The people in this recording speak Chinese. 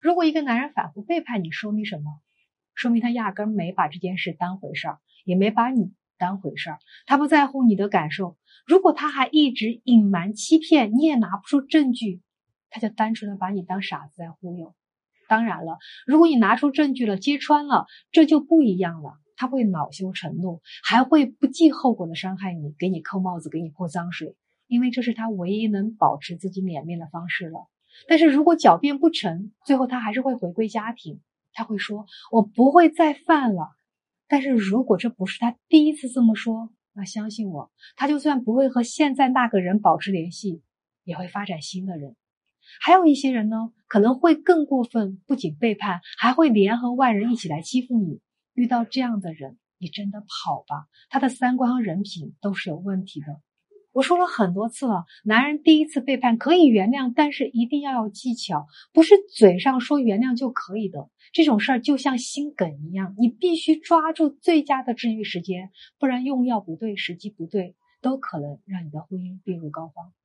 如果一个男人反复背叛你，说明什么？说明他压根没把这件事当回事儿，也没把你当回事儿，他不在乎你的感受。如果他还一直隐瞒、欺骗，你也拿不出证据，他就单纯的把你当傻子在忽悠。当然了，如果你拿出证据了，揭穿了，这就不一样了。他会恼羞成怒，还会不计后果的伤害你，给你扣帽子，给你泼脏水，因为这是他唯一能保持自己脸面的方式了。但是如果狡辩不成，最后他还是会回归家庭。他会说：“我不会再犯了。”但是如果这不是他第一次这么说，那相信我，他就算不会和现在那个人保持联系，也会发展新的人。还有一些人呢，可能会更过分，不仅背叛，还会联合外人一起来欺负你。遇到这样的人，你真的跑吧，他的三观和人品都是有问题的。我说了很多次了，男人第一次背叛可以原谅，但是一定要有技巧，不是嘴上说原谅就可以的。这种事儿就像心梗一样，你必须抓住最佳的治愈时间，不然用药不对，时机不对，都可能让你的婚姻病入膏肓。